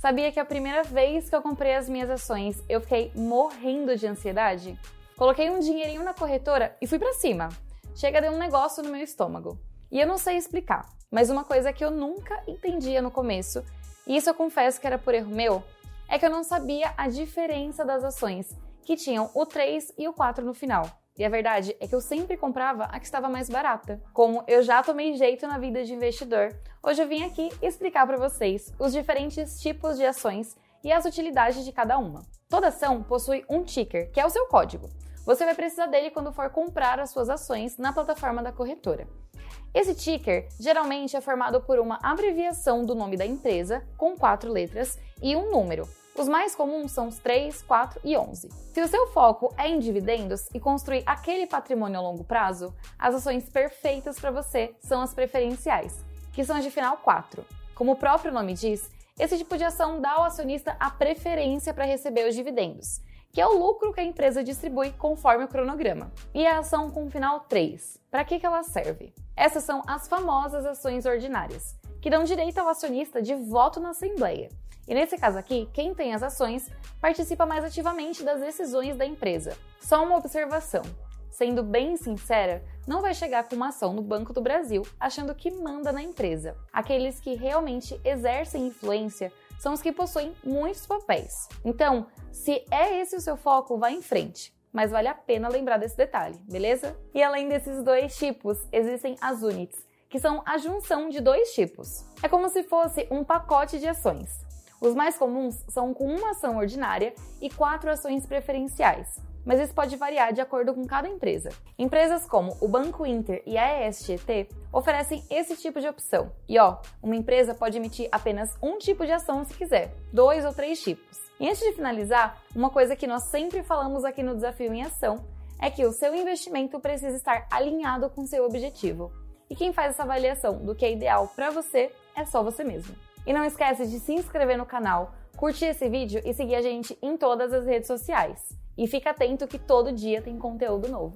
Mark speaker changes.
Speaker 1: Sabia que a primeira vez que eu comprei as minhas ações, eu fiquei morrendo de ansiedade? Coloquei um dinheirinho na corretora e fui para cima. Chega de um negócio no meu estômago. E eu não sei explicar, mas uma coisa que eu nunca entendia no começo, e isso eu confesso que era por erro meu, é que eu não sabia a diferença das ações, que tinham o 3 e o 4 no final. E a verdade é que eu sempre comprava a que estava mais barata. Como eu já tomei jeito na vida de investidor, hoje eu vim aqui explicar para vocês os diferentes tipos de ações e as utilidades de cada uma. Toda ação possui um ticker, que é o seu código. Você vai precisar dele quando for comprar as suas ações na plataforma da corretora. Esse ticker geralmente é formado por uma abreviação do nome da empresa, com quatro letras, e um número, os mais comuns são os 3, 4 e 11. Se o seu foco é em dividendos e construir aquele patrimônio a longo prazo, as ações perfeitas para você são as preferenciais, que são as de final 4. Como o próprio nome diz, esse tipo de ação dá ao acionista a preferência para receber os dividendos, que é o lucro que a empresa distribui conforme o cronograma. E a ação com final 3, para que, que ela serve? Essas são as famosas ações ordinárias, que dão direito ao acionista de voto na assembleia. E nesse caso aqui, quem tem as ações participa mais ativamente das decisões da empresa. Só uma observação: sendo bem sincera, não vai chegar com uma ação no Banco do Brasil achando que manda na empresa. Aqueles que realmente exercem influência são os que possuem muitos papéis. Então, se é esse o seu foco, vá em frente. Mas vale a pena lembrar desse detalhe, beleza? E além desses dois tipos, existem as units, que são a junção de dois tipos. É como se fosse um pacote de ações. Os mais comuns são com uma ação ordinária e quatro ações preferenciais, mas isso pode variar de acordo com cada empresa. Empresas como o Banco Inter e a ESGT oferecem esse tipo de opção. E ó, uma empresa pode emitir apenas um tipo de ação se quiser, dois ou três tipos. E antes de finalizar, uma coisa que nós sempre falamos aqui no Desafio em Ação é que o seu investimento precisa estar alinhado com seu objetivo. E quem faz essa avaliação do que é ideal para você é só você mesmo. E não esquece de se inscrever no canal, curtir esse vídeo e seguir a gente em todas as redes sociais. E fica atento que todo dia tem conteúdo novo.